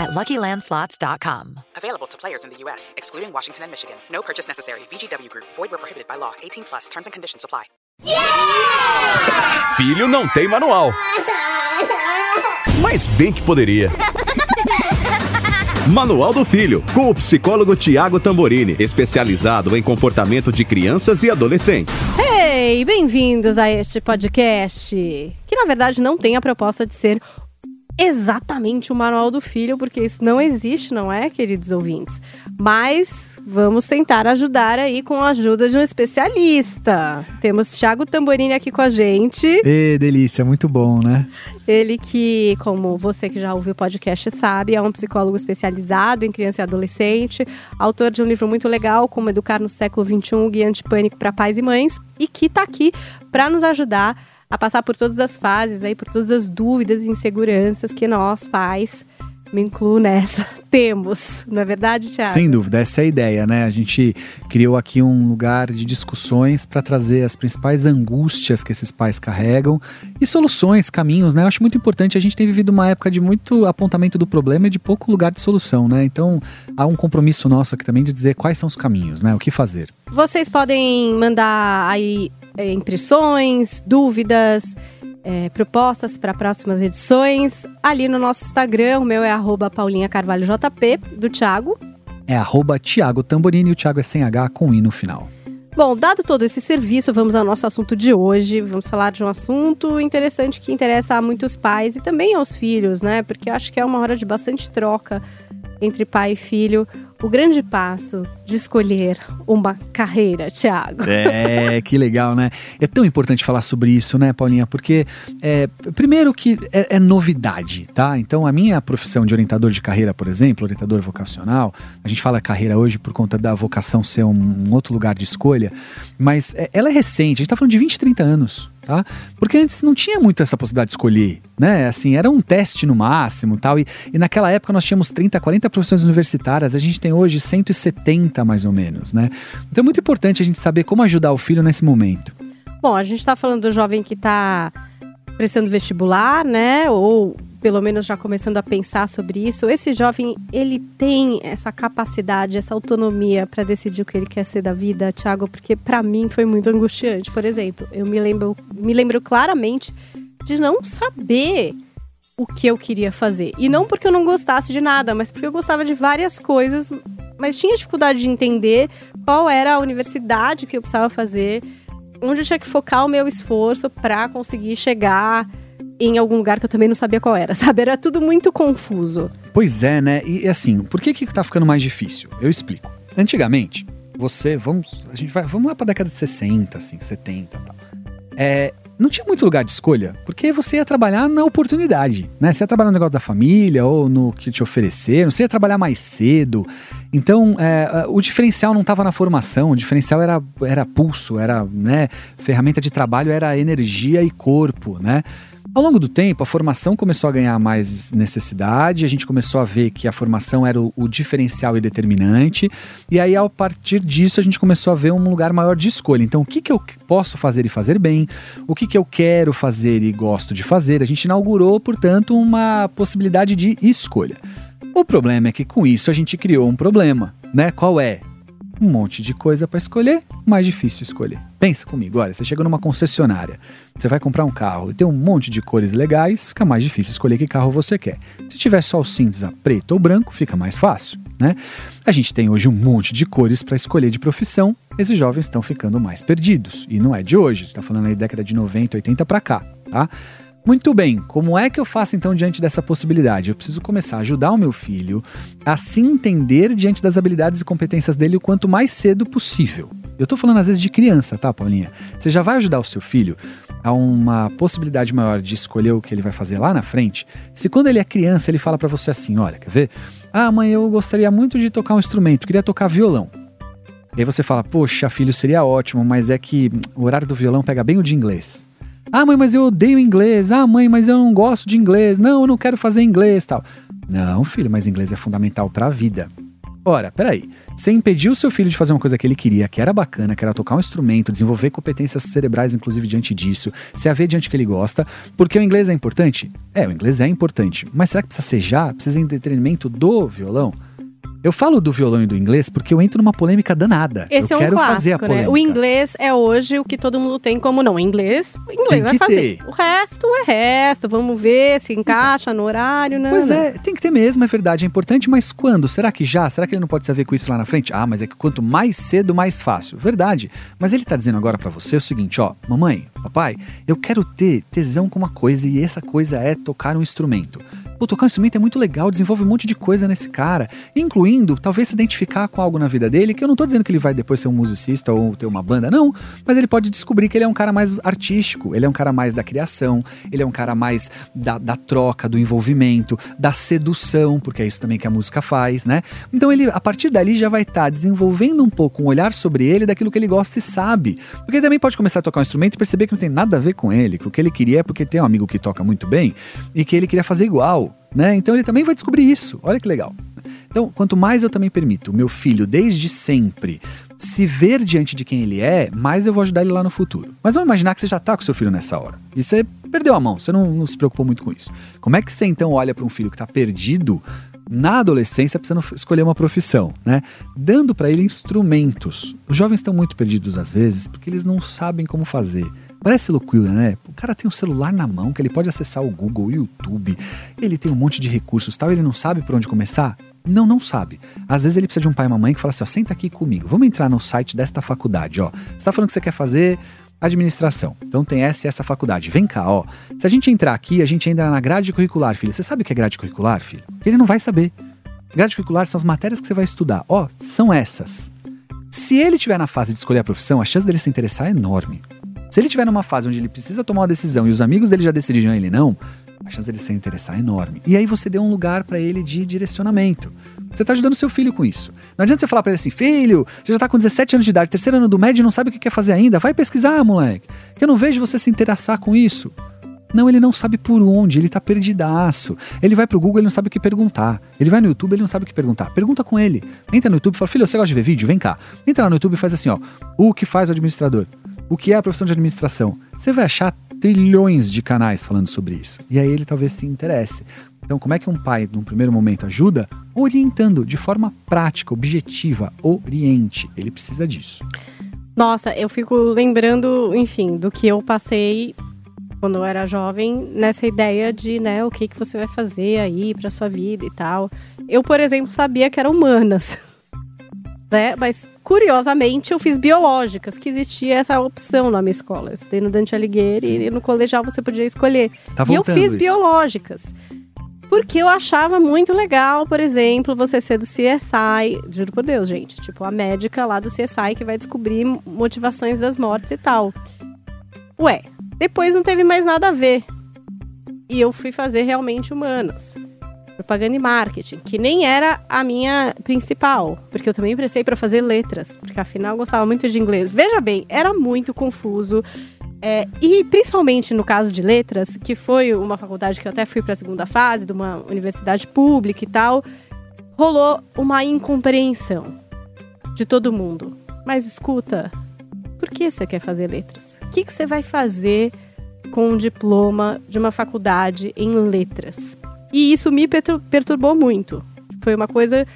at LuckyLandSlots.com. Available to players in the U.S., excluding Washington and Michigan. No purchase necessary. VGW Group. Void where prohibited by law. 18 plus. Terms and conditions apply. Filho não tem manual. Mas bem que poderia. Manual do Filho, com o psicólogo Tiago Tamborini, especializado em comportamento de crianças e adolescentes. Hey, bem-vindos a este podcast, que na verdade não tem a proposta de ser exatamente o manual do filho, porque isso não existe, não é, queridos ouvintes? Mas vamos tentar ajudar aí com a ajuda de um especialista. Temos Thiago Tamborini aqui com a gente. Ê, delícia, muito bom, né? Ele que, como você que já ouviu o podcast sabe, é um psicólogo especializado em criança e adolescente, autor de um livro muito legal, Como Educar no Século XXI, Guia Antipânico para Pais e Mães, e que está aqui para nos ajudar a passar por todas as fases, aí, por todas as dúvidas e inseguranças que nós, pais, me incluo nessa, temos. Não é verdade, Tiago? Sem dúvida, essa é a ideia, né? A gente criou aqui um lugar de discussões para trazer as principais angústias que esses pais carregam e soluções, caminhos, né? Eu acho muito importante. A gente tem vivido uma época de muito apontamento do problema e de pouco lugar de solução, né? Então há um compromisso nosso aqui também de dizer quais são os caminhos, né? O que fazer. Vocês podem mandar aí é, impressões, dúvidas, é, propostas para próximas edições ali no nosso Instagram. O meu é arroba Paulinha Carvalho JP, do Thiago. É arroba Thiago Tamborini e o Thiago é sem H com I no final. Bom, dado todo esse serviço, vamos ao nosso assunto de hoje. Vamos falar de um assunto interessante que interessa a muitos pais e também aos filhos, né? Porque eu acho que é uma hora de bastante troca entre pai e filho o grande passo de escolher uma carreira, Thiago. É, que legal, né? É tão importante falar sobre isso, né, Paulinha? Porque, é, primeiro que é, é, novidade, tá? Então, a minha profissão de orientador de carreira, por exemplo, orientador vocacional, a gente fala carreira hoje por conta da vocação ser um, um outro lugar de escolha, mas é, ela é recente, a gente tá falando de 20, 30 anos, tá? Porque antes não tinha muito essa possibilidade de escolher, né? Assim, era um teste no máximo tal, e, e naquela época nós tínhamos 30, 40 profissões universitárias, a gente tem hoje 170 mais ou menos, né? Então é muito importante a gente saber como ajudar o filho nesse momento. Bom, a gente está falando do jovem que está prestando vestibular, né? Ou pelo menos já começando a pensar sobre isso. Esse jovem, ele tem essa capacidade, essa autonomia para decidir o que ele quer ser da vida, Thiago, porque para mim foi muito angustiante. Por exemplo, eu me lembro, me lembro claramente de não saber o que eu queria fazer. E não porque eu não gostasse de nada, mas porque eu gostava de várias coisas, mas tinha dificuldade de entender qual era a universidade que eu precisava fazer, onde eu tinha que focar o meu esforço para conseguir chegar em algum lugar que eu também não sabia qual era, sabe? Era tudo muito confuso. Pois é, né? E assim, por que que tá ficando mais difícil? Eu explico. Antigamente, você, vamos, a gente vai, vamos lá para década de 60, assim, 70 e tal. É, não tinha muito lugar de escolha, porque você ia trabalhar na oportunidade, né? Você ia trabalhar no negócio da família ou no que te ofereceram, você ia trabalhar mais cedo. Então, é, o diferencial não estava na formação, o diferencial era, era pulso, era, né? Ferramenta de trabalho era energia e corpo, né? Ao longo do tempo, a formação começou a ganhar mais necessidade, a gente começou a ver que a formação era o, o, diferencial e determinante, e aí, a partir disso, a gente começou a ver um lugar maior de escolha. Então, o que, que eu posso fazer e fazer bem? O que, que eu quero fazer e gosto de fazer? A gente inaugurou, portanto, uma possibilidade de escolha. O problema é que com isso a gente criou um problema, né? Qual é? Um monte de coisa para escolher, mais difícil escolher. Pensa comigo, olha, você chega numa concessionária, você vai comprar um carro e tem um monte de cores legais, fica mais difícil escolher que carro você quer. Se tiver só o cinza, preto ou branco, fica mais fácil, né? A gente tem hoje um monte de cores para escolher de profissão, esses jovens estão ficando mais perdidos. E não é de hoje, está falando aí década de 90, 80 para cá, tá? Muito bem, como é que eu faço então diante dessa possibilidade? Eu preciso começar a ajudar o meu filho a se entender diante das habilidades e competências dele o quanto mais cedo possível. Eu tô falando às vezes de criança, tá, Paulinha? Você já vai ajudar o seu filho a uma possibilidade maior de escolher o que ele vai fazer lá na frente, se quando ele é criança ele fala para você assim, olha, quer ver? Ah, mãe, eu gostaria muito de tocar um instrumento, queria tocar violão. E aí você fala, poxa, filho, seria ótimo, mas é que o horário do violão pega bem o de inglês. Ah, mãe, mas eu odeio inglês. Ah, mãe, mas eu não gosto de inglês. Não, eu não quero fazer inglês tal. Não, filho, mas inglês é fundamental para a vida. Ora, peraí. Você impediu seu filho de fazer uma coisa que ele queria, que era bacana, que era tocar um instrumento, desenvolver competências cerebrais, inclusive, diante disso, se haver diante que ele gosta, porque o inglês é importante? É, o inglês é importante. Mas será que precisa ser já? Precisa em detrimento do violão? Eu falo do violão e do inglês porque eu entro numa polêmica danada. Esse eu é um quero clássico, fazer a né? polêmica. O inglês é hoje o que todo mundo tem como não. Inglês, inglês Tem vai fazer. ter. O resto é resto. Vamos ver se encaixa no horário, né? Pois é, tem que ter mesmo, é verdade, é importante, mas quando? Será que já? Será que ele não pode se haver com isso lá na frente? Ah, mas é que quanto mais cedo, mais fácil. Verdade. Mas ele tá dizendo agora pra você o seguinte, ó, mamãe, papai, eu quero ter tesão com uma coisa e essa coisa é tocar um instrumento. Pô, tocar um instrumento é muito legal, desenvolve um monte de coisa nesse cara, incluindo talvez se identificar com algo na vida dele, que eu não tô dizendo que ele vai depois ser um musicista ou ter uma banda, não, mas ele pode descobrir que ele é um cara mais artístico, ele é um cara mais da criação, ele é um cara mais da, da troca, do envolvimento, da sedução, porque é isso também que a música faz, né? Então ele, a partir dali, já vai estar desenvolvendo um pouco um olhar sobre ele daquilo que ele gosta e sabe. Porque ele também pode começar a tocar um instrumento e perceber que não tem nada a ver com ele, que o que ele queria é porque tem um amigo que toca muito bem e que ele queria fazer igual, né? Então ele também vai descobrir isso. Olha que legal. Então, quanto mais eu também permito o meu filho, desde sempre, se ver diante de quem ele é, mais eu vou ajudar ele lá no futuro. Mas vamos imaginar que você já tá com seu filho nessa hora. E você perdeu a mão, você não, não se preocupou muito com isso. Como é que você então olha para um filho que tá perdido na adolescência, precisando escolher uma profissão, né? Dando para ele instrumentos. Os jovens estão muito perdidos às vezes porque eles não sabem como fazer. Parece loucura, né? O cara tem um celular na mão que ele pode acessar o Google, o YouTube, ele tem um monte de recursos tal, ele não sabe por onde começar? Não, não sabe. Às vezes ele precisa de um pai e uma mãe que fala assim: ó, senta aqui comigo, vamos entrar no site desta faculdade, ó. Você tá falando que você quer fazer administração. Então tem essa e essa faculdade. Vem cá, ó. Se a gente entrar aqui, a gente entra na grade curricular, filho. Você sabe o que é grade curricular, filho? Ele não vai saber. Grade curricular são as matérias que você vai estudar. Ó, são essas. Se ele estiver na fase de escolher a profissão, a chance dele se interessar é enorme. Se ele estiver numa fase onde ele precisa tomar uma decisão e os amigos dele já decidiram ele não, a chance dele se interessar é enorme. E aí você deu um lugar para ele de direcionamento. Você tá ajudando seu filho com isso. Não adianta você falar para ele assim, filho, você já tá com 17 anos de idade, terceiro ano do médio e não sabe o que quer fazer ainda. Vai pesquisar, moleque. Que eu não vejo você se interessar com isso. Não, ele não sabe por onde, ele tá perdidaço. Ele vai pro Google, ele não sabe o que perguntar. Ele vai no YouTube, ele não sabe o que perguntar. Pergunta com ele. Entra no YouTube e fala, filho, você gosta de ver vídeo? Vem cá. Entra lá no YouTube e faz assim, ó. O que faz o administrador? O que é a profissão de administração? Você vai achar trilhões de canais falando sobre isso. E aí ele talvez se interesse. Então, como é que um pai, num primeiro momento, ajuda? Orientando de forma prática, objetiva, oriente. Ele precisa disso. Nossa, eu fico lembrando, enfim, do que eu passei quando eu era jovem, nessa ideia de, né, o que, que você vai fazer aí pra sua vida e tal. Eu, por exemplo, sabia que era humanas. Né? Mas, curiosamente, eu fiz biológicas, que existia essa opção na minha escola. Eu estudei no Dante Alighieri e no colegial você podia escolher. Tá e eu fiz isso. biológicas. Porque eu achava muito legal, por exemplo, você ser do CSI, juro por Deus, gente. Tipo, a médica lá do CSI que vai descobrir motivações das mortes e tal. Ué, depois não teve mais nada a ver. E eu fui fazer realmente humanas. Propaganda e marketing, que nem era a minha principal, porque eu também prestei para fazer letras, porque afinal eu gostava muito de inglês. Veja bem, era muito confuso. É, e principalmente no caso de letras, que foi uma faculdade que eu até fui para a segunda fase, de uma universidade pública e tal, rolou uma incompreensão de todo mundo. Mas escuta, por que você quer fazer letras? O que, que você vai fazer com um diploma de uma faculdade em letras? E isso me pertur- perturbou muito. Foi uma coisa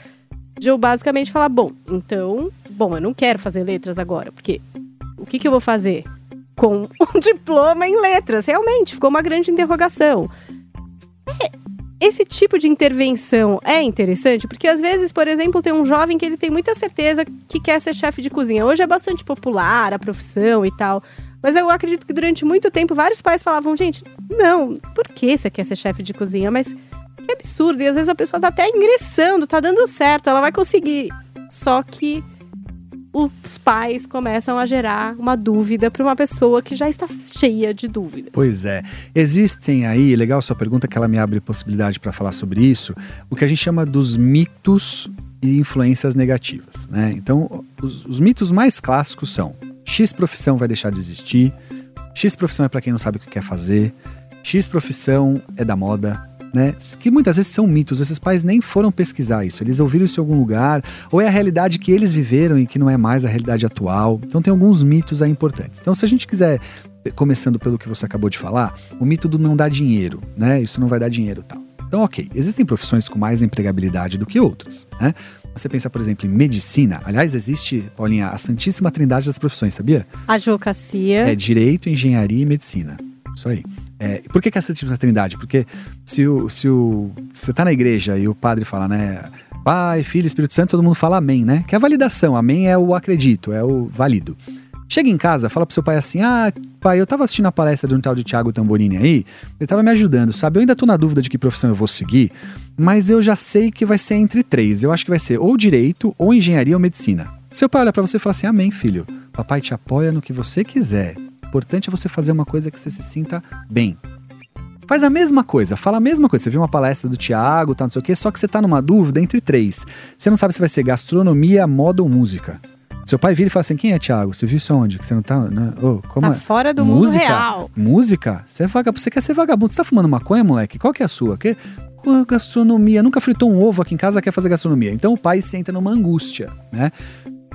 de eu basicamente falar: bom, então, bom, eu não quero fazer letras agora, porque o que, que eu vou fazer com um diploma em letras? Realmente, ficou uma grande interrogação. É, Esse tipo de intervenção é interessante, porque às vezes, por exemplo, tem um jovem que ele tem muita certeza que quer ser chefe de cozinha. Hoje é bastante popular a profissão e tal. Mas eu acredito que durante muito tempo vários pais falavam, gente, não, por que você quer ser chefe de cozinha? Mas que absurdo. E às vezes a pessoa tá até ingressando, tá dando certo, ela vai conseguir. Só que os pais começam a gerar uma dúvida para uma pessoa que já está cheia de dúvidas. Pois é. Existem aí, legal sua pergunta que ela me abre possibilidade para falar sobre isso, o que a gente chama dos mitos e influências negativas. Né? Então, os, os mitos mais clássicos são: X profissão vai deixar de existir, X profissão é para quem não sabe o que quer fazer, X profissão é da moda, né? Que muitas vezes são mitos, esses pais nem foram pesquisar isso, eles ouviram isso em algum lugar, ou é a realidade que eles viveram e que não é mais a realidade atual. Então tem alguns mitos aí importantes. Então se a gente quiser, começando pelo que você acabou de falar, o mito do não dar dinheiro, né? Isso não vai dar dinheiro tal. Então, ok, existem profissões com mais empregabilidade do que outras, né? Você pensa, por exemplo, em medicina. Aliás, existe, Paulinha, a santíssima trindade das profissões, sabia? Advocacia. É direito, engenharia e medicina. Isso aí. É, por que, que é a Santíssima Trindade? Porque se, o, se o, você está na igreja e o padre fala, né? Pai, Filho, Espírito Santo, todo mundo fala amém, né? Que é a validação. Amém é o acredito, é o válido. Chega em casa, fala pro seu pai assim: Ah, pai, eu tava assistindo a palestra de um tal de Tiago Tamborini aí, ele tava me ajudando, sabe? Eu ainda tô na dúvida de que profissão eu vou seguir, mas eu já sei que vai ser entre três. Eu acho que vai ser ou direito, ou engenharia ou medicina. Seu pai olha para você e fala assim: Amém, filho. Papai te apoia no que você quiser importante é você fazer uma coisa que você se sinta bem. Faz a mesma coisa, fala a mesma coisa. Você viu uma palestra do Tiago, tá, não sei o quê, só que você tá numa dúvida entre três. Você não sabe se vai ser gastronomia, moda ou música. Seu pai vira e fala assim: quem é Tiago? Você viu isso onde? Que você não tá. Né? Oh, como tá é? fora do música? mundo real. Música? Você é vagabundo. Você quer ser vagabundo? Você tá fumando maconha, moleque? Qual que é a sua? Que? Gastronomia. Nunca fritou um ovo aqui em casa, quer fazer gastronomia. Então o pai senta numa angústia, né?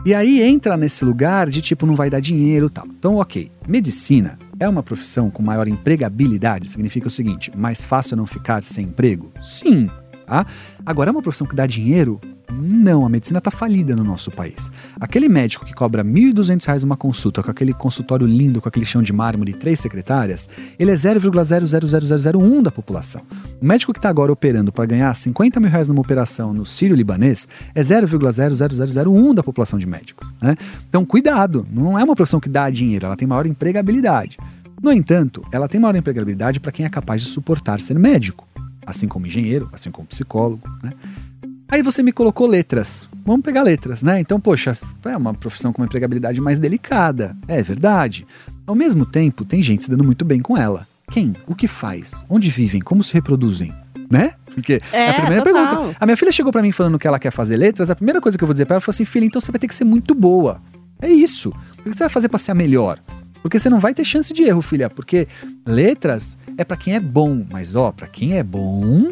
E aí entra nesse lugar de tipo, não vai dar dinheiro e tal. Então, ok. Medicina é uma profissão com maior empregabilidade. Significa o seguinte: mais fácil não ficar sem emprego? Sim. Tá? Agora, é uma profissão que dá dinheiro? Não, a medicina está falida no nosso país. Aquele médico que cobra R$ 1.200 uma consulta, com aquele consultório lindo, com aquele chão de mármore e três secretárias, ele é 0,00001 da população. O médico que está agora operando para ganhar 50 mil reais numa operação no Sírio-Libanês é 0,00001 da população de médicos. Né? Então, cuidado, não é uma profissão que dá dinheiro, ela tem maior empregabilidade. No entanto, ela tem maior empregabilidade para quem é capaz de suportar ser médico, assim como engenheiro, assim como psicólogo. Né? Aí você me colocou letras. Vamos pegar letras, né? Então, poxa, é uma profissão com uma empregabilidade mais delicada. É verdade. Ao mesmo tempo, tem gente se dando muito bem com ela. Quem? O que faz? Onde vivem? Como se reproduzem? Né? Porque É, a primeira total. pergunta. A minha filha chegou pra mim falando que ela quer fazer letras. A primeira coisa que eu vou dizer pra ela foi assim: filha, então você vai ter que ser muito boa. É isso. O que você vai fazer pra ser a melhor? Porque você não vai ter chance de erro, filha. Porque letras é pra quem é bom. Mas ó, pra quem é bom,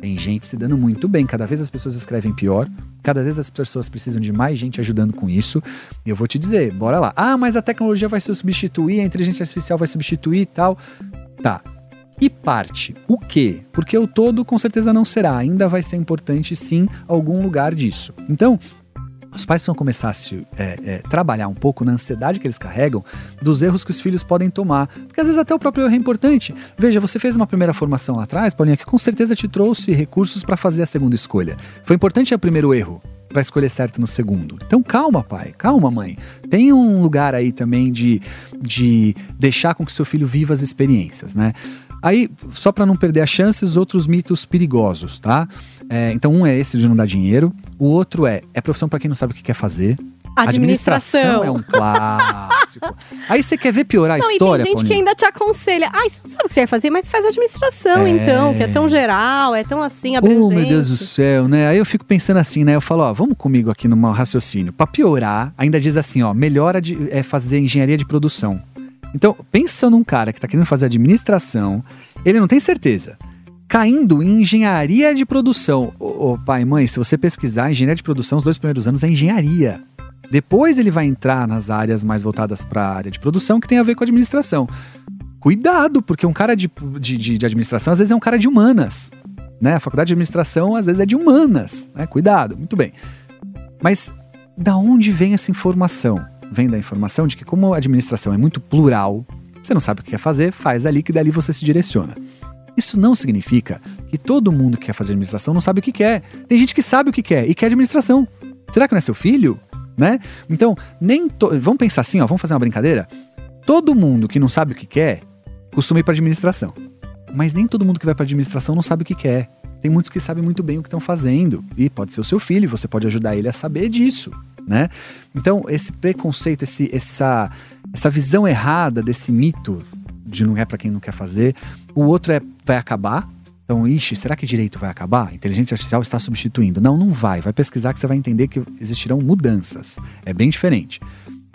tem gente se dando muito bem. Cada vez as pessoas escrevem pior. Cada vez as pessoas precisam de mais gente ajudando com isso. E eu vou te dizer, bora lá. Ah, mas a tecnologia vai se substituir, a inteligência artificial vai substituir e tal. Tá. Que parte? O que? Porque o todo com certeza não será. Ainda vai ser importante sim algum lugar disso. Então, os pais precisam começar a se, é, é, trabalhar um pouco na ansiedade que eles carregam dos erros que os filhos podem tomar. Porque às vezes até o próprio erro é importante. Veja, você fez uma primeira formação lá atrás, Paulinha, que com certeza te trouxe recursos para fazer a segunda escolha. Foi importante o primeiro erro para escolher certo no segundo. Então calma, pai, calma, mãe. Tem um lugar aí também de, de deixar com que seu filho viva as experiências, né? Aí, só para não perder as chances, outros mitos perigosos, tá? É, então, um é esse de não dar dinheiro. O outro é, é profissão para quem não sabe o que quer fazer. Administração. é um clássico. Aí você quer ver piorar a Não, história, e tem gente que ainda te aconselha. Ai, você não sabe o que você vai fazer, mas faz administração, É. então, que é tão geral, é tão assim, abrangente. Oh, meu Deus do céu, né? Aí eu fico pensando assim, né? Eu falo, ó, vamos comigo aqui no raciocínio. Pra piorar, ainda diz assim, ó, melhor é fazer engenharia de produção. Então, pensa num cara que tá querendo fazer administração, ele não tem certeza. Caindo em engenharia de produção. Ô, ô, pai, mãe, se você pesquisar engenharia de produção, os dois primeiros anos é engenharia. Depois ele vai entrar nas áreas mais voltadas para a área de produção, que tem a ver com administração. Cuidado, porque um cara de, de, de- de administração às vezes é um cara de humanas. Né? A faculdade de administração às vezes é de humanas. Né? Cuidado, muito bem. Mas da onde vem essa informação? Vem da informação de que, como a administração é muito plural, você não sabe o que quer fazer, faz ali que dali você se direciona. Isso não significa que todo mundo que quer fazer administração não sabe o que quer. Tem gente que sabe o que quer e quer administração. Será que não é seu filho? Né? Então, nem to... vamos pensar assim, ó, vamos fazer uma brincadeira. Todo mundo que não sabe o que quer costuma ir para administração. Mas nem todo mundo que vai para administração não sabe o que quer. Tem muitos que sabem muito bem o que estão fazendo. E pode ser o seu filho, você pode ajudar ele a saber disso, né? Então, esse preconceito, esse, essa, essa visão errada desse mito de não é para quem não quer fazer, o outro é vai acabar. Então, ixi, será que direito vai acabar? Inteligência artificial está substituindo. Não, não vai. Vai pesquisar que você vai entender que existirão mudanças. É bem diferente.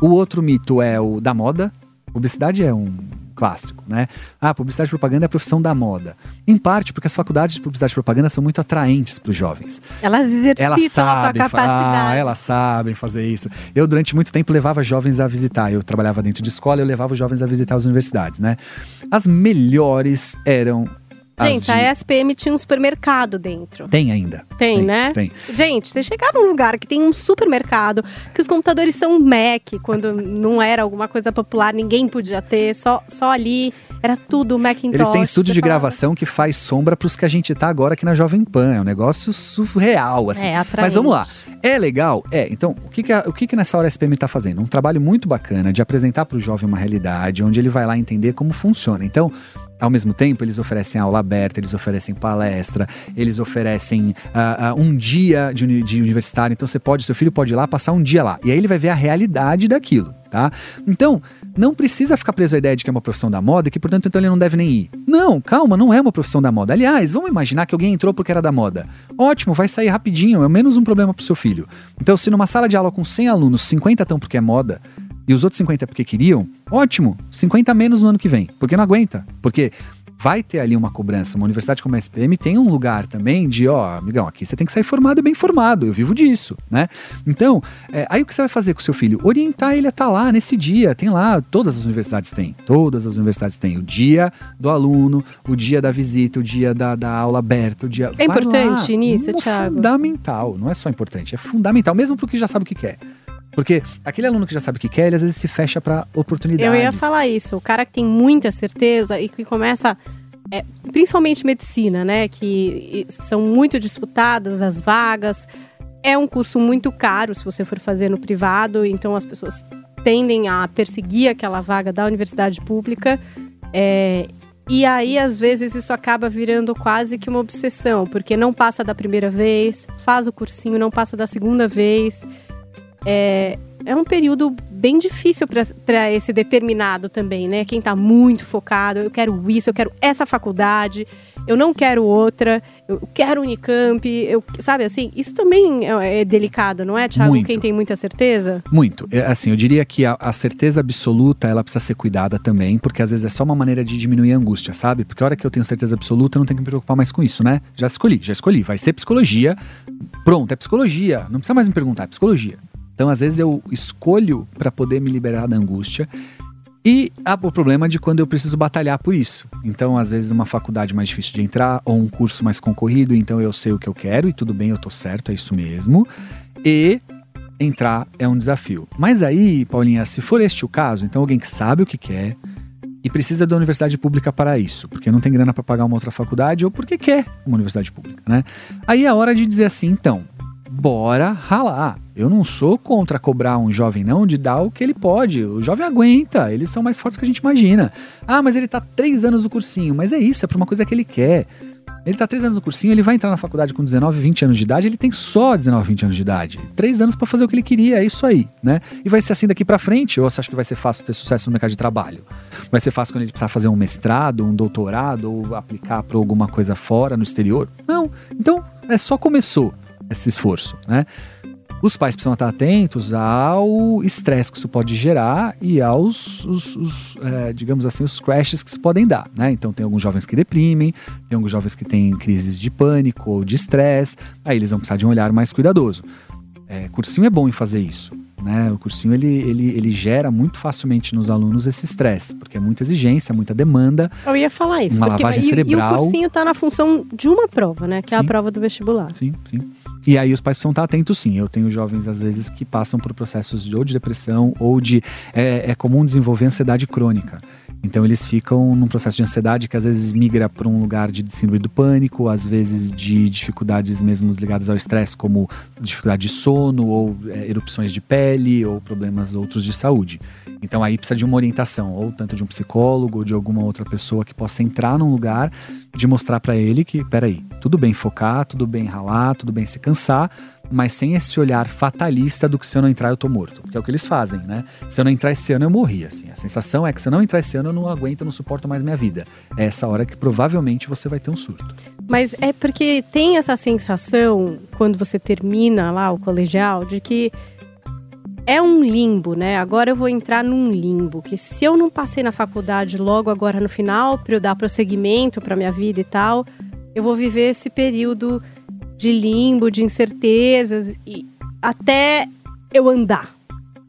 O outro mito é o da moda. Publicidade é um clássico, né? Ah, publicidade e propaganda é a profissão da moda. Em parte porque as faculdades de publicidade e propaganda são muito atraentes para os jovens. Elas exercitam Elas a sua sabem, fa- capacidade. ah, elas sabem fazer isso. Eu, durante muito tempo, levava jovens a visitar. Eu trabalhava dentro de escola, eu levava os jovens a visitar as universidades, né? As melhores eram. Gente, de- a SPM tinha um supermercado dentro. Tem ainda. Tem, né? Tem. Gente, você chegar num lugar que tem um supermercado, que os computadores são Mac, quando não era alguma coisa popular, ninguém podia ter, só, só ali, era tudo Macintosh. Eles têm estúdio de falava, gravação que faz sombra pros que a gente tá agora aqui na Jovem Pan. É um negócio surreal, assim. É, atraente. Mas vamos lá. É legal? É. Então, o que que, a- o que que nessa hora a SPM tá fazendo? Um trabalho muito bacana de apresentar pro jovem uma realidade, onde ele vai lá entender como funciona. Então, ao mesmo tempo, eles oferecem aula aberta, eles oferecem palestra, eles oferecem ah, ah, um dia de, uni- de universitário. Então, você pode, seu filho pode ir lá passar um dia lá. E aí ele vai ver a realidade daquilo, tá? Então, não precisa ficar preso à ideia de que é uma profissão da moda e que, portanto, então ele não deve nem ir. Não, calma, não é uma profissão da moda. Aliás, vamos imaginar que alguém entrou porque era da moda. Ótimo, vai sair rapidinho, é menos um problema pro seu filho. Então, se numa sala de aula com 100 alunos, 50 estão porque é moda, e os outros 50 porque queriam, ótimo, 50 menos no ano que vem, porque não aguenta. Porque vai ter ali uma cobrança. Uma universidade como a SPM tem um lugar também de, ó, amigão, aqui você tem que sair formado e bem formado, eu vivo disso, né? Então, é, aí o que você vai fazer com o seu filho? Orientar ele a estar lá nesse dia. Tem lá, todas as universidades têm, todas as universidades têm o dia do aluno, o dia da visita, o dia da, da aula aberta, o dia. É importante lá. nisso, É Thiago? Fundamental, não é só importante, é fundamental, mesmo pro que já sabe o que quer. Porque aquele aluno que já sabe o que quer, ele às vezes se fecha para oportunidades. Eu ia falar isso. O cara que tem muita certeza e que começa, é, principalmente medicina, né? Que são muito disputadas as vagas. É um curso muito caro se você for fazer no privado, então as pessoas tendem a perseguir aquela vaga da universidade pública. É, e aí, às vezes, isso acaba virando quase que uma obsessão, porque não passa da primeira vez, faz o cursinho, não passa da segunda vez. É, é um período bem difícil para esse determinado também, né? Quem tá muito focado, eu quero isso, eu quero essa faculdade, eu não quero outra, eu quero Unicamp, eu, sabe assim? Isso também é, é delicado, não é, Thiago? Muito. Quem tem muita certeza? Muito. É, assim, eu diria que a, a certeza absoluta, ela precisa ser cuidada também, porque às vezes é só uma maneira de diminuir a angústia, sabe? Porque a hora que eu tenho certeza absoluta, eu não tenho que me preocupar mais com isso, né? Já escolhi, já escolhi. Vai ser psicologia. Pronto, é psicologia. Não precisa mais me perguntar, é psicologia. Então, às vezes, eu escolho para poder me liberar da angústia. E há o problema de quando eu preciso batalhar por isso. Então, às vezes, uma faculdade mais difícil de entrar, ou um curso mais concorrido, então eu sei o que eu quero, e tudo bem, eu tô certo, é isso mesmo. E entrar é um desafio. Mas aí, Paulinha, se for este o caso, então alguém que sabe o que quer e precisa da universidade pública para isso, porque não tem grana para pagar uma outra faculdade ou porque quer uma universidade pública, né? Aí é hora de dizer assim, então, bora ralar. Eu não sou contra cobrar um jovem não de dar o que ele pode. O jovem aguenta, eles são mais fortes que a gente imagina. Ah, mas ele tá três anos no cursinho, mas é isso, é pra uma coisa que ele quer. Ele tá três anos no cursinho, ele vai entrar na faculdade com 19, 20 anos de idade, ele tem só 19, 20 anos de idade. Três anos pra fazer o que ele queria, é isso aí, né? E vai ser assim daqui pra frente, ou você acha que vai ser fácil ter sucesso no mercado de trabalho? Vai ser fácil quando ele precisar fazer um mestrado, um doutorado, ou aplicar pra alguma coisa fora, no exterior? Não. Então, é só começou esse esforço, né? Os pais precisam estar atentos ao estresse que isso pode gerar e aos, os- os, é, digamos assim, os crashes que isso podem dar, né? Então tem alguns jovens que deprimem, tem alguns jovens que têm crises de pânico ou de estresse, aí eles vão precisar de um olhar mais cuidadoso. É, cursinho é bom em fazer isso, né? O cursinho ele, ele, ele gera muito facilmente nos alunos esse estresse, porque é muita exigência, muita demanda. Eu ia falar isso. Uma lavagem e- E, cerebral. o cursinho tá na função de uma prova, né? Que é a Sim. prova do vestibular. Sim, sim. E aí os pais precisam estar atentos, sim. Eu tenho jovens, às vezes, que passam por processos de, ou de depressão ou de... É, é comum desenvolver ansiedade crônica. Então eles ficam num processo de ansiedade que às vezes migra para um lugar de síndrome do pânico, às vezes de dificuldades mesmo ligadas ao estresse, como dificuldade de sono, ou é, erupções de pele, ou problemas outros de saúde. Então aí precisa de uma orientação, ou tanto de um psicólogo, ou de alguma outra pessoa que possa entrar num lugar de mostrar para ele que, peraí, tudo bem focar, tudo bem ralar, tudo bem se cansar, mas sem esse olhar fatalista do que se eu não entrar eu tô morto. Que é o que eles fazem, né? Se eu não entrar esse ano eu morri, assim. A sensação é que se eu não entrar esse ano eu não aguento, não suporto mais minha vida. É essa hora que provavelmente você vai ter um surto. Mas é porque tem essa sensação, quando você termina lá o colegial, de que é um limbo, né? Agora eu vou entrar num limbo, que se eu não passei na faculdade logo agora no final, para eu dar prosseguimento para minha vida e tal, eu vou viver esse período de limbo, de incertezas e até eu andar.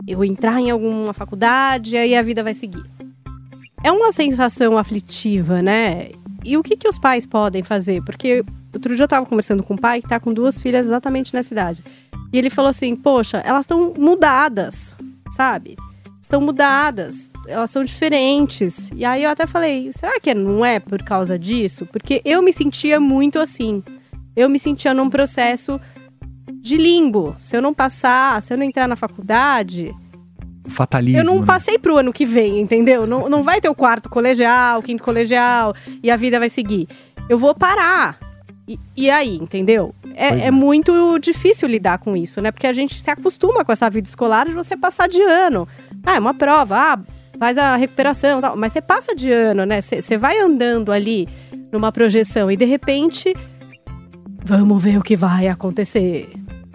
Eu entrar em alguma faculdade, aí a vida vai seguir. É uma sensação aflitiva, né? E o que, que os pais podem fazer? Porque outro dia eu estava conversando com um pai que está com duas filhas exatamente nessa idade. E ele falou assim: Poxa, elas estão mudadas, sabe? Estão mudadas, elas são diferentes. E aí eu até falei: será que não é por causa disso? Porque eu me sentia muito assim. Eu me sentia num processo de limbo. Se eu não passar, se eu não entrar na faculdade. Fatalismo. Eu não né? passei pro ano que vem, entendeu? Não, não vai ter o quarto colegial, o quinto colegial e a vida vai seguir. Eu vou parar. E, e aí, entendeu? É, é. é muito difícil lidar com isso, né? Porque a gente se acostuma com essa vida escolar de você passar de ano. Ah, é uma prova, ah, faz a recuperação e tal. Mas você passa de ano, né? Você vai andando ali numa projeção e de repente. Vamos ver o que vai acontecer.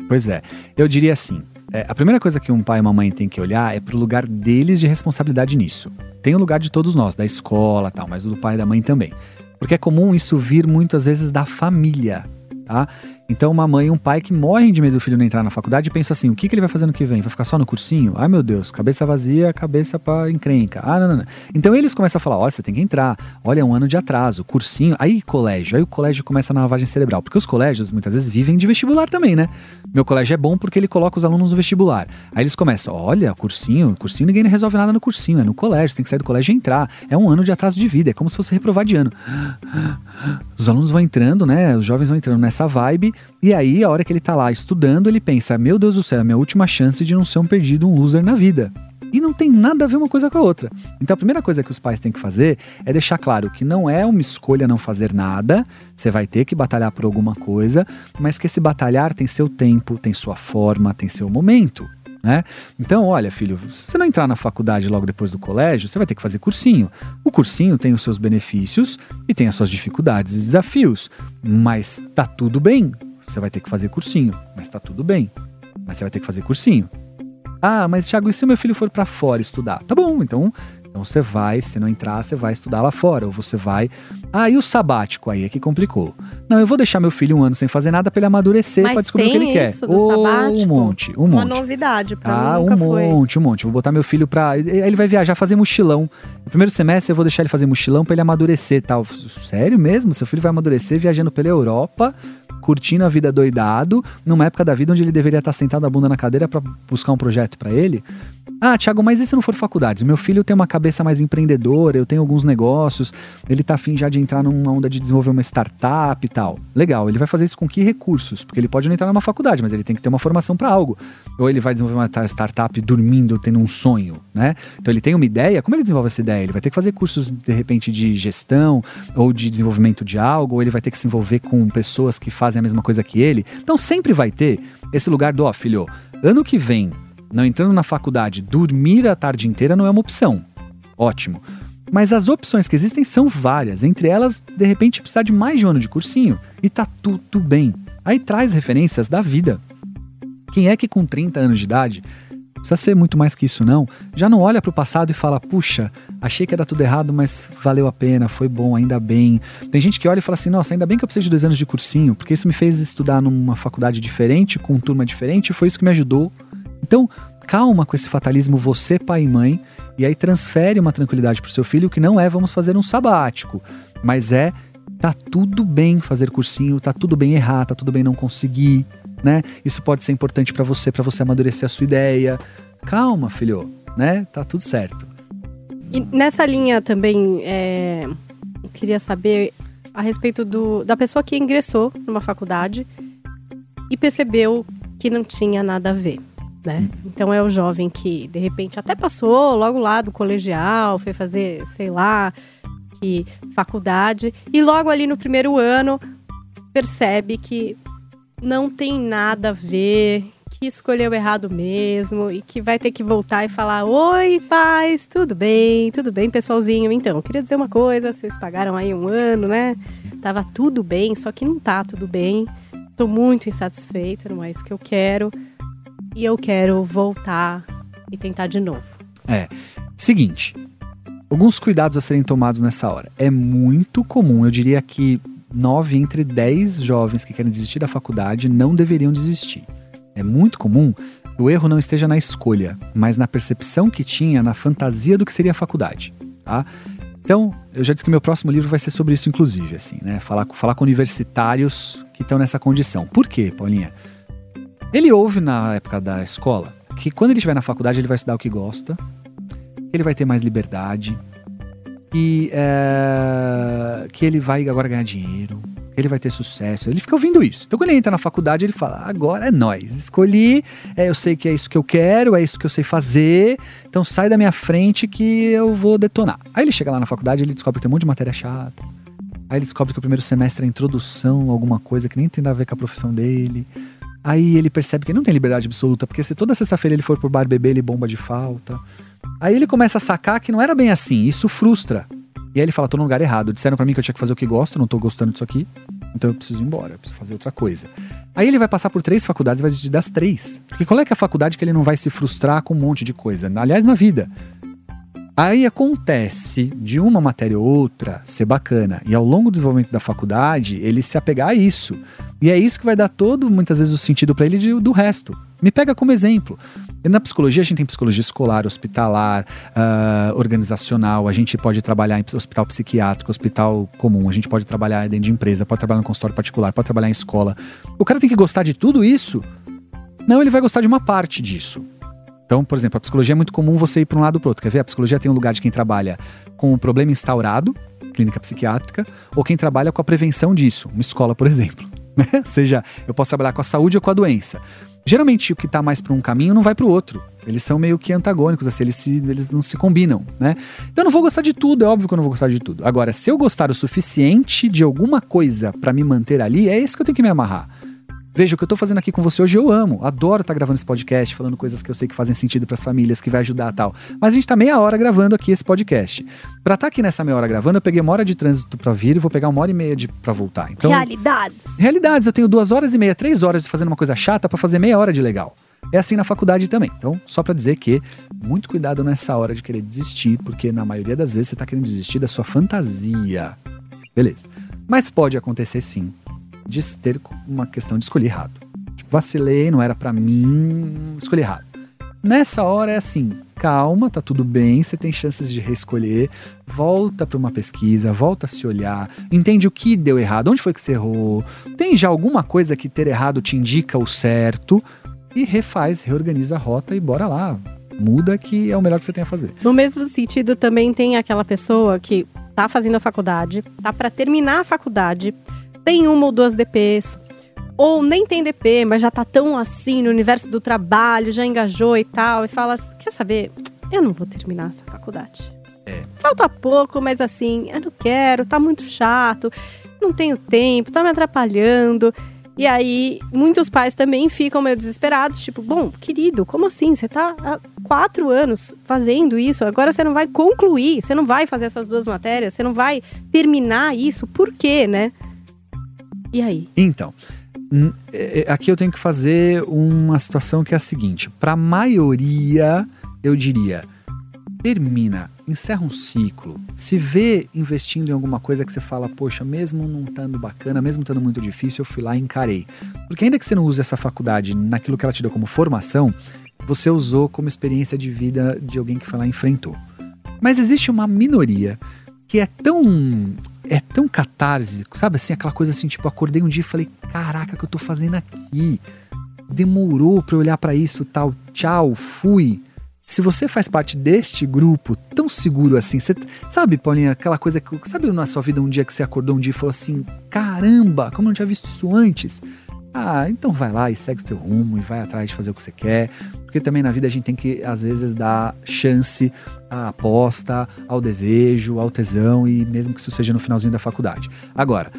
Pois é. Eu diria assim: é, a primeira coisa que um pai e uma mãe têm que olhar é pro lugar deles de responsabilidade nisso. Tem o lugar de todos nós, da escola tal, mas do pai e da mãe também. Porque é comum isso vir muitas vezes da família, tá? Então, uma mãe e um pai que morrem de medo do filho não entrar na faculdade pensam assim: o que, que ele vai fazer no que vem? Vai ficar só no cursinho? Ai meu Deus, cabeça vazia, cabeça pra encrenca. Ah, não, não, não. Então eles começam a falar: olha, você tem que entrar, olha, é um ano de atraso, cursinho, aí colégio, aí o colégio começa na lavagem cerebral. Porque os colégios muitas vezes vivem de vestibular também, né? Meu colégio é bom porque ele coloca os alunos no vestibular. Aí eles começam: olha, cursinho, cursinho ninguém resolve nada no cursinho, é no colégio, tem que sair do colégio e entrar. É um ano de atraso de vida, é como se fosse reprovar de ano. Os alunos vão entrando, né? Os jovens vão entrando nessa vibe, e aí, a hora que ele tá lá estudando, ele pensa: Meu Deus do céu, é a minha última chance de não ser um perdido, um loser na vida. E não tem nada a ver uma coisa com a outra. Então a primeira coisa que os pais têm que fazer é deixar claro que não é uma escolha não fazer nada, você vai ter que batalhar por alguma coisa, mas que esse batalhar tem seu tempo, tem sua forma, tem seu momento. Né? Então, olha, filho, se você não entrar na faculdade logo depois do colégio, você vai ter que fazer cursinho. O cursinho tem os seus benefícios e tem as suas dificuldades e desafios, mas tá tudo bem. Você vai ter que fazer cursinho, mas tá tudo bem. Mas você vai ter que fazer cursinho. Ah, mas Thiago, e se meu filho for para fora estudar? Tá bom, então, então você vai, se não entrar, você vai estudar lá fora, ou você vai. Ah, e o sabático aí é que complicou. Não, eu vou deixar meu filho um ano sem fazer nada para ele amadurecer, Mas para descobrir o que ele quer. sabático? Um monte, um Uma monte. novidade pra Ah, mim um nunca foi. monte, um monte. Vou botar meu filho pra. Ele vai viajar, fazer mochilão. No primeiro semestre eu vou deixar ele fazer mochilão pra ele amadurecer tal. Sério mesmo? Seu filho vai amadurecer viajando pela Europa, curtindo a vida doidado, numa época da vida onde ele deveria estar sentado a bunda na cadeira pra buscar um projeto pra ele? Ah, Thiago, mas e se não for faculdade? Meu filho tem uma cabeça mais empreendedora, eu tenho alguns negócios, ele tá afim já de entrar numa onda de desenvolver uma startup e tal. Legal, ele vai fazer isso com que recursos? Porque ele pode não entrar numa faculdade, mas ele tem que ter uma formação pra algo. Ou ele vai desenvolver uma ta- startup dormindo, tendo um sonho, né? Então ele tem uma ideia, como ele desenvolve essa ideia? Ele vai ter que fazer cursos, de repente, de gestão ou de desenvolvimento de algo, ou ele vai ter que se envolver com pessoas que fazem a mesma coisa que ele. Então sempre vai ter esse lugar do, ó, filho, ano que vem, não entrando na faculdade, dormir a tarde inteira não é uma opção. Ótimo. Mas as opções que existem são várias. Entre elas, de repente, precisar de mais de um ano de cursinho. E tá tudo bem. Aí traz referências da vida. Quem é que com 30 anos de idade, precisa ser muito mais que isso não, já não olha pro passado e fala, puxa, achei que ia dar tudo errado, mas valeu a pena, foi bom, ainda bem. Tem gente que olha e fala assim, nossa, ainda bem que eu preciso de dois anos de cursinho, porque isso me fez estudar numa faculdade diferente, com turma diferente, foi isso que me ajudou. Então, calma com esse fatalismo, você, pai e mãe, e aí transfere uma tranquilidade pro seu filho que não é vamos fazer um sabático, mas é tá tudo bem fazer cursinho, tá tudo bem errar, tá tudo bem não conseguir, né? Isso pode ser importante pra você, pra você amadurecer a sua ideia. Calma, filho, né? Tá tudo certo. E nessa linha também, é, eu queria saber a respeito do, da pessoa que ingressou numa faculdade e percebeu que não tinha nada a ver. Né? Então é o jovem que de repente até passou logo lá do colegial, foi fazer, sei lá, que faculdade, e logo ali no primeiro ano percebe que não tem nada a ver, que escolheu errado mesmo e que vai ter que voltar e falar: Oi, paz, tudo bem, tudo bem, pessoalzinho. Então, queria dizer uma coisa: vocês pagaram aí um ano, né? Tava tudo bem, só que não tá tudo bem. Tô muito insatisfeito, não é isso que eu quero. E eu quero voltar e tentar de novo. É. Seguinte, alguns cuidados a serem tomados nessa hora. É muito comum, eu diria que 9 entre 10 jovens que querem desistir da faculdade não deveriam desistir. É muito comum que o erro não esteja na escolha, mas na percepção que tinha, na fantasia do que seria a faculdade, tá? Então, eu já disse que meu próximo livro vai ser sobre isso, inclusive, assim, né? Falar, falar com universitários que estão nessa condição. Por quê, Paulinha? Ele ouve na época da escola que quando ele estiver na faculdade ele vai estudar o que gosta, ele vai ter mais liberdade, que, é, que ele vai agora ganhar dinheiro, ele vai ter sucesso. Ele fica ouvindo isso. Então, quando ele entra na faculdade, ele fala: agora é nós. Escolhi, é, eu sei que é isso que eu quero, é isso que eu sei fazer. Então, sai da minha frente que eu vou detonar. Aí ele chega lá na faculdade, ele descobre que tem um monte de matéria chata. Aí ele descobre que o primeiro semestre é introdução, alguma coisa que nem tem a ver com a profissão dele. Aí ele percebe que ele não tem liberdade absoluta, porque se toda sexta-feira ele for pro bar beber, ele bomba de falta. Aí ele começa a sacar que não era bem assim, isso frustra. E aí ele fala: tô no lugar errado. Disseram para mim que eu tinha que fazer o que gosto, não tô gostando disso aqui. Então eu preciso ir embora, eu preciso fazer outra coisa. Aí ele vai passar por três faculdades e vai desistir das três. Porque qual é é a faculdade que ele não vai se frustrar com um monte de coisa? Aliás, na vida. Aí acontece de uma matéria ou outra ser bacana e ao longo do desenvolvimento da faculdade ele se apegar a isso. E é isso que vai dar todo, muitas vezes, o sentido para ele de, do resto. Me pega como exemplo. Na psicologia, a gente tem psicologia escolar, hospitalar, uh, organizacional, a gente pode trabalhar em hospital psiquiátrico, hospital comum, a gente pode trabalhar dentro de empresa, pode trabalhar no consultório particular, pode trabalhar em escola. O cara tem que gostar de tudo isso? Não, ele vai gostar de uma parte disso. Então, por exemplo, a psicologia é muito comum você ir para um lado para outro. Quer ver? A psicologia tem um lugar de quem trabalha com um problema instaurado, clínica psiquiátrica, ou quem trabalha com a prevenção disso, uma escola, por exemplo. Né? Ou seja, eu posso trabalhar com a saúde ou com a doença. Geralmente, o que está mais para um caminho não vai para o outro. Eles são meio que antagônicos, assim, eles, se, eles não se combinam, né? Então eu não vou gostar de tudo, é óbvio que eu não vou gostar de tudo. Agora, se eu gostar o suficiente de alguma coisa para me manter ali, é isso que eu tenho que me amarrar. Veja, o que eu tô fazendo aqui com você hoje eu amo. Adoro estar tá gravando esse podcast, falando coisas que eu sei que fazem sentido para as famílias, que vai ajudar tal. Mas a gente tá meia hora gravando aqui esse podcast. Para estar tá aqui nessa meia hora gravando, eu peguei uma hora de trânsito para vir e vou pegar uma hora e meia de para voltar. Então, realidades. Realidades, eu tenho duas horas e meia, três horas de fazendo uma coisa chata para fazer meia hora de legal. É assim na faculdade também. Então, só para dizer que muito cuidado nessa hora de querer desistir, porque na maioria das vezes você tá querendo desistir da sua fantasia. Beleza. Mas pode acontecer sim de ter uma questão de escolher errado. Tipo, vacilei, não era para mim, escolhi errado. Nessa hora é assim, calma, tá tudo bem, você tem chances de reescolher, volta para uma pesquisa, volta a se olhar, entende o que deu errado, onde foi que você errou, tem já alguma coisa que ter errado te indica o certo e refaz, reorganiza a rota e bora lá. Muda que é o melhor que você tem a fazer. No mesmo sentido, também tem aquela pessoa que tá fazendo a faculdade, tá para terminar a faculdade, tem uma ou duas DPs, ou nem tem DP, mas já tá tão assim no universo do trabalho, já engajou e tal, e fala: quer saber? Eu não vou terminar essa faculdade. É. Falta pouco, mas assim, eu não quero, tá muito chato, não tenho tempo, tá me atrapalhando. E aí, muitos pais também ficam meio desesperados, tipo, bom, querido, como assim? Você tá há quatro anos fazendo isso, agora você não vai concluir, você não vai fazer essas duas matérias, você não vai terminar isso, por quê, né? E aí? Então, é, é, aqui eu tenho que fazer uma situação que é a seguinte: para a maioria, eu diria, termina, encerra um ciclo, se vê investindo em alguma coisa que você fala, poxa, mesmo não estando bacana, mesmo estando muito difícil, eu fui lá e encarei. Porque ainda que você não use essa faculdade naquilo que ela te deu como formação, você usou como experiência de vida de alguém que foi lá e enfrentou. Mas existe uma minoria que é tão é tão catársico, sabe assim, aquela coisa assim, tipo, acordei um dia e falei, caraca, o que eu tô fazendo aqui? Demorou para olhar para isso, tal, tchau, fui. Se você faz parte deste grupo tão seguro assim, você, sabe, Paulinha, aquela coisa que, sabe na sua vida um dia que você acordou um dia e falou assim, caramba, como eu não tinha visto isso antes? Ah, então vai lá e segue o teu rumo e vai atrás de fazer o que você quer. Porque também na vida a gente tem que, às vezes, dar chance à aposta, ao desejo, ao tesão, e mesmo que isso seja no finalzinho da faculdade. Agora,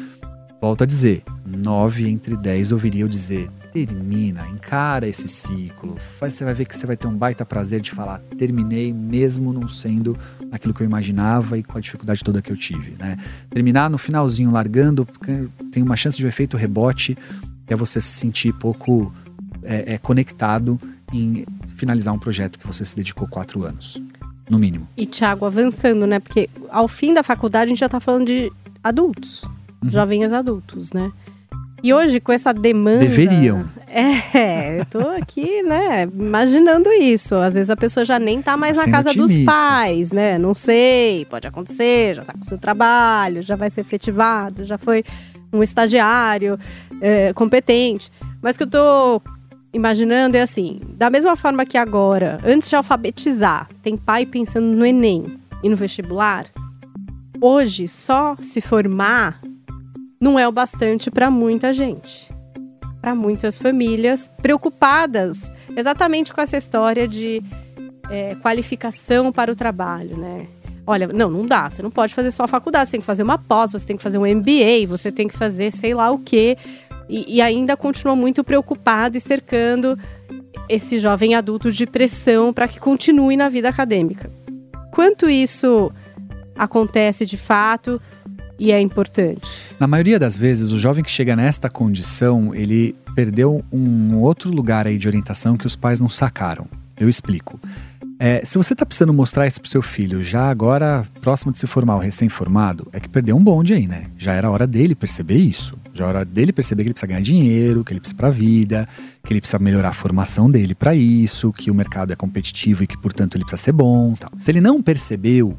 Volto a dizer, 9 entre 10 ouviria eu dizer: termina, encara esse ciclo. Você vai ver que você vai ter um baita prazer de falar: terminei, mesmo não sendo aquilo que eu imaginava e com a dificuldade toda que eu tive. Né? Terminar no finalzinho, largando, tem uma chance de um efeito rebote, que é você se sentir pouco é, é, conectado em finalizar um projeto que você se dedicou quatro anos, no mínimo. E, Thiago, avançando, né? Porque ao fim da faculdade a gente já está falando de adultos uhum. jovens adultos, né? E hoje, com essa demanda. Deveriam. É, eu tô aqui, né, imaginando isso. Às vezes a pessoa já nem tá mais na casa otimista. dos pais, né? Não sei, pode acontecer, já tá com o seu trabalho, já vai ser efetivado, já foi um estagiário é, competente. Mas que eu tô imaginando é assim: da mesma forma que agora, antes de alfabetizar, tem pai pensando no Enem e no vestibular, hoje só se formar não é o bastante para muita gente. Para muitas famílias preocupadas exatamente com essa história de é, qualificação para o trabalho, né? Olha, não, não dá. Você não pode fazer só a faculdade. Você tem que fazer uma pós, você tem que fazer um MBA, você tem que fazer sei lá o quê. E, e ainda continua muito preocupado e cercando esse jovem adulto de pressão para que continue na vida acadêmica. Quanto isso acontece de fato? e é importante? Na maioria das vezes, o jovem que chega nesta condição, ele perdeu um outro lugar aí de orientação que os pais não sacaram. Eu explico. É, se você está precisando mostrar isso pro seu filho, já agora próximo de se formar, o recém-formado, é que perdeu um bonde aí, né? Já era hora dele perceber isso. Já era hora dele perceber que ele precisa ganhar dinheiro, que ele precisa para a vida, que ele precisa melhorar a formação dele para isso, que o mercado é competitivo e que, portanto, ele precisa ser bom. Tal. Se ele não percebeu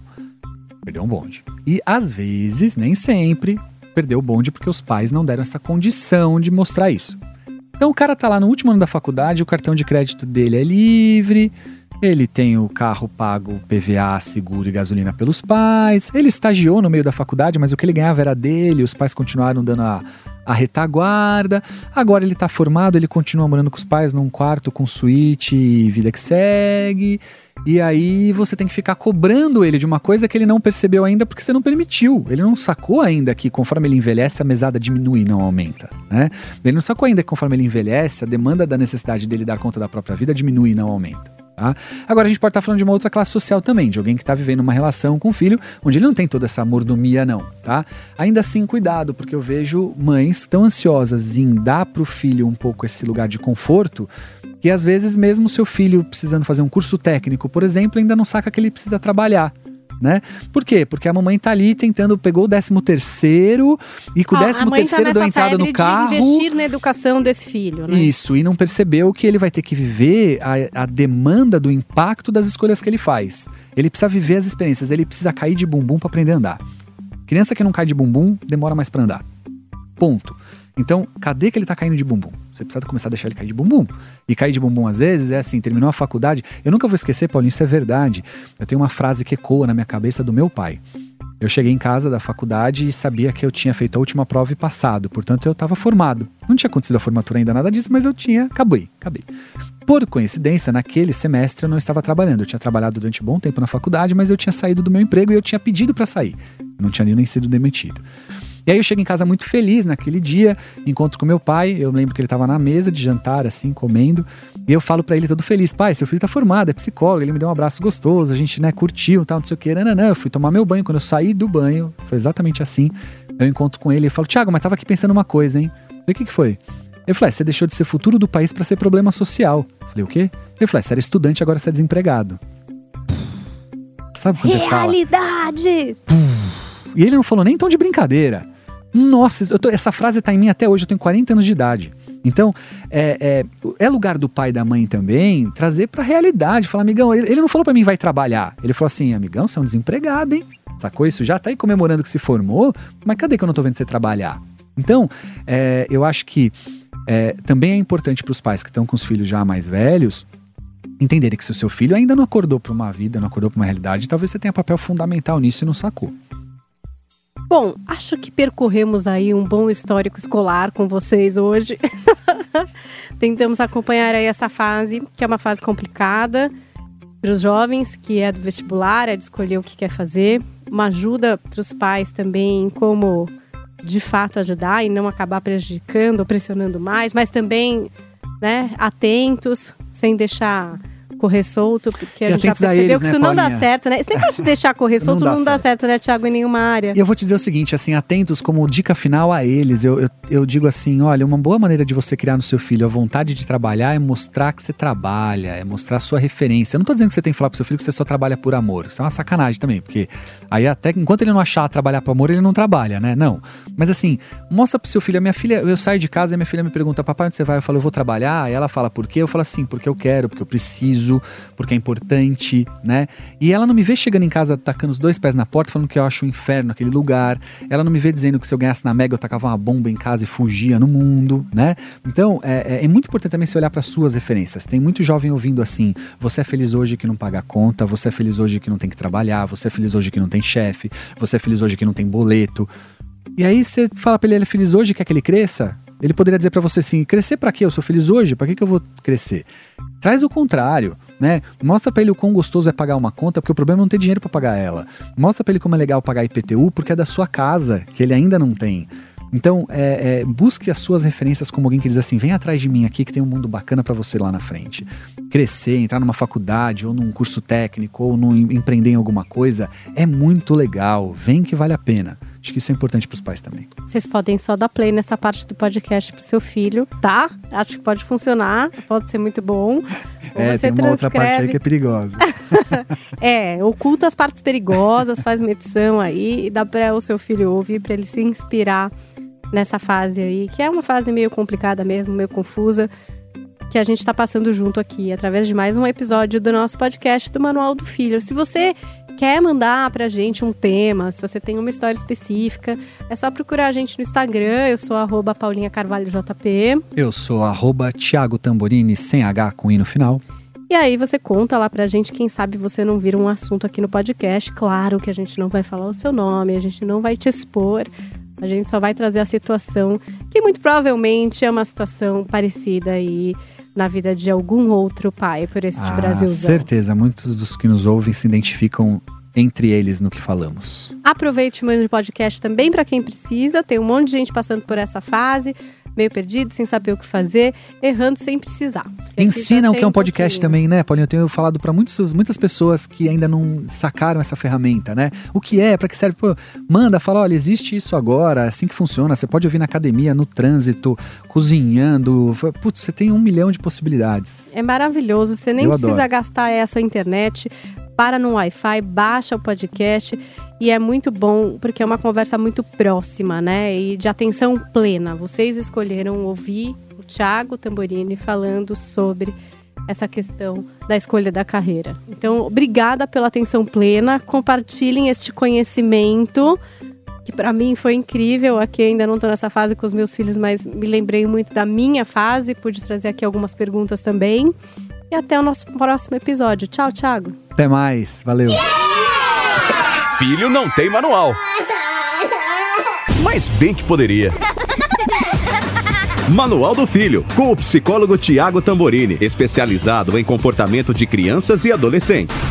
Perdeu um bonde. E às vezes, nem sempre, perdeu o bonde porque os pais não deram essa condição de mostrar isso. Então o cara tá lá no último ano da faculdade, o cartão de crédito dele é livre, ele tem o carro pago PVA, seguro e gasolina pelos pais. Ele estagiou no meio da faculdade, mas o que ele ganhava era dele, os pais continuaram dando a, a retaguarda. Agora ele tá formado, ele continua morando com os pais num quarto com suíte e vida que segue. E aí você tem que ficar cobrando ele de uma coisa que ele não percebeu ainda porque você não permitiu. Ele não sacou ainda que conforme ele envelhece a mesada diminui, não aumenta, né? Ele não sacou ainda que conforme ele envelhece a demanda da necessidade dele dar conta da própria vida diminui, não aumenta. Tá? Agora a gente pode estar falando de uma outra classe social também, de alguém que está vivendo uma relação com o filho, onde ele não tem toda essa mordomia, não. Tá? Ainda assim, cuidado, porque eu vejo mães tão ansiosas em dar para o filho um pouco esse lugar de conforto, que às vezes, mesmo seu filho precisando fazer um curso técnico, por exemplo, ainda não saca que ele precisa trabalhar né? Por quê? Porque a mamãe tá ali tentando, pegou o 13 terceiro e com o 13 terceiro tá deu entrada no carro. De investir na educação desse filho, né? Isso, e não percebeu que ele vai ter que viver a, a demanda do impacto das escolhas que ele faz. Ele precisa viver as experiências, ele precisa cair de bumbum para aprender a andar. Criança que não cai de bumbum demora mais para andar. Ponto. Então, cadê que ele tá caindo de bumbum? Você precisa começar a deixar ele cair de bumbum. E cair de bumbum, às vezes, é assim: terminou a faculdade. Eu nunca vou esquecer, Paulinho, isso é verdade. Eu tenho uma frase que ecoa na minha cabeça do meu pai. Eu cheguei em casa da faculdade e sabia que eu tinha feito a última prova e passado, portanto eu estava formado. Não tinha acontecido a formatura ainda, nada disso, mas eu tinha. Acabei, acabei. Por coincidência, naquele semestre eu não estava trabalhando. Eu tinha trabalhado durante um bom tempo na faculdade, mas eu tinha saído do meu emprego e eu tinha pedido para sair. Não tinha nem sido demitido. E aí eu chego em casa muito feliz naquele dia, encontro com meu pai, eu lembro que ele estava na mesa de jantar, assim, comendo, e eu falo para ele todo feliz, pai, seu filho tá formado, é psicólogo, ele me deu um abraço gostoso, a gente, né, curtiu, tal, não sei o que, não, eu fui tomar meu banho, quando eu saí do banho, foi exatamente assim, eu encontro com ele e falo, Thiago, mas tava aqui pensando uma coisa, hein? Eu falei, o que que foi? Ele falou, é, você deixou de ser futuro do país para ser problema social. Eu falei, o quê? Ele falou, é, você era estudante, agora você é desempregado. Sabe quando você fala? Realidades! E ele não falou nem tão de brincadeira. Nossa, tô, essa frase tá em mim até hoje, eu tenho 40 anos de idade. Então, é, é, é lugar do pai e da mãe também trazer pra realidade. Falar, amigão, ele, ele não falou para mim vai trabalhar. Ele falou assim, amigão, você é um desempregado, hein? Sacou isso? Já tá aí comemorando que se formou, mas cadê que eu não tô vendo você trabalhar? Então, é, eu acho que é, também é importante para os pais que estão com os filhos já mais velhos entenderem que se o seu filho ainda não acordou para uma vida, não acordou para uma realidade, talvez você tenha papel fundamental nisso e não sacou. Bom, acho que percorremos aí um bom histórico escolar com vocês hoje. Tentamos acompanhar aí essa fase, que é uma fase complicada para os jovens, que é do vestibular, é de escolher o que quer fazer. Uma ajuda para os pais também em como de fato ajudar e não acabar prejudicando ou pressionando mais, mas também né, atentos, sem deixar correr solto, porque a gente já a percebeu eles, que né, isso não dá certo, né? Você nem pode deixar correr Não solto, dá não dá certo. certo, né, Thiago, em nenhuma área. E eu vou te dizer o seguinte, assim, atentos como dica final a eles. Eu, eu, eu digo assim, olha, uma boa maneira de você criar no seu filho a vontade de trabalhar é mostrar que você trabalha, é mostrar a sua referência. Eu não tô dizendo que você tem que falar pro seu filho que você só trabalha por amor. Isso é uma sacanagem também, porque aí até enquanto ele não achar trabalhar por amor, ele não trabalha, né? Não. Mas assim, mostra pro seu filho, a minha filha, eu saio de casa e minha filha me pergunta, papai, onde você vai? Eu falo, eu vou trabalhar. E ela fala, por quê? Eu falo assim, porque eu quero, porque eu preciso, porque é importante, né? E ela não me vê chegando em casa tacando os dois pés na porta, falando que eu acho um inferno aquele lugar. Ela não me vê dizendo que se eu ganhasse na Mega eu tacava uma bomba em casa e fugia no mundo, né? Então, é, é- é muito importante também você olhar para suas referências. Tem muito jovem ouvindo assim: você é feliz hoje que não paga a conta, você é feliz hoje que não tem que trabalhar, você é feliz hoje que não tem chefe, você é feliz hoje que não tem boleto. E aí você fala pra ele, ele é feliz hoje, quer que ele cresça? Ele poderia dizer pra você assim: crescer pra quê? Eu sou feliz hoje, pra que, que eu vou crescer? Traz o contrário, né? Mostra pra ele o quão gostoso é pagar uma conta, porque o problema é não ter dinheiro pra pagar ela. Mostra pra ele como é legal pagar IPTU, porque é da sua casa, que ele ainda não tem. Então, é, é, busque as suas referências como alguém que diz assim: vem atrás de mim aqui que tem um mundo bacana pra você lá na frente. Crescer, entrar numa faculdade, ou num curso técnico, ou num, empreender em alguma coisa, é muito legal. Vem que vale a pena. Acho que isso é importante pros pais também. Vocês podem só dar play nessa parte do podcast pro seu filho, tá? Acho que pode funcionar, pode ser muito bom. É, tem uma outra parte aí transcreve. que é perigosa. É, oculta as partes perigosas, faz uma edição aí e dá para o seu filho ouvir para ele se inspirar nessa fase aí, que é uma fase meio complicada mesmo, meio confusa, que a gente está passando junto aqui através de mais um episódio do nosso podcast do Manual do Filho. Se você quer mandar pra gente um tema, se você tem uma história específica, é só procurar a gente no Instagram, eu sou arroba Paulinha Carvalho JP. Eu sou arroba Thiago Tamborini, sem H com I no final. E aí você conta lá pra gente, quem sabe você não vira um assunto aqui no podcast. Claro que a gente não vai falar o seu nome, a gente não vai te expor. A gente só vai trazer a situação que muito provavelmente é uma situação parecida aí na vida de algum outro pai por esse Ah, Brasilzão. certeza, muitos dos que nos ouvem se identificam entre eles no que falamos. Aproveite e mande o podcast também para quem precisa. Tem um monte de gente passando por essa fase, meio perdido, sem saber o que fazer, errando sem precisar. Ensina o que é um podcast também, né, Paulinho? Eu tenho falado para muitas pessoas que ainda não sacaram essa ferramenta, né? O que é, para que serve? Pô, manda, fala, olha, existe isso agora, é assim que funciona. Você pode ouvir na academia, no trânsito, cozinhando. Putz, você tem um milhão de possibilidades. É maravilhoso, você nem Eu precisa adoro. gastar aí a sua internet, para no Wi-Fi, baixa o podcast e é muito bom porque é uma conversa muito próxima, né? E de atenção plena. Vocês escolheram ouvir o Thiago Tamborini falando sobre essa questão da escolha da carreira. Então, obrigada pela atenção plena. Compartilhem este conhecimento que para mim foi incrível. Aqui ainda não estou nessa fase com os meus filhos, mas me lembrei muito da minha fase. Pude trazer aqui algumas perguntas também. E até o nosso próximo episódio. Tchau, Thiago. Até mais, valeu. Filho não tem manual. Mas bem que poderia. Manual do Filho, com o psicólogo Tiago Tamborini, especializado em comportamento de crianças e adolescentes.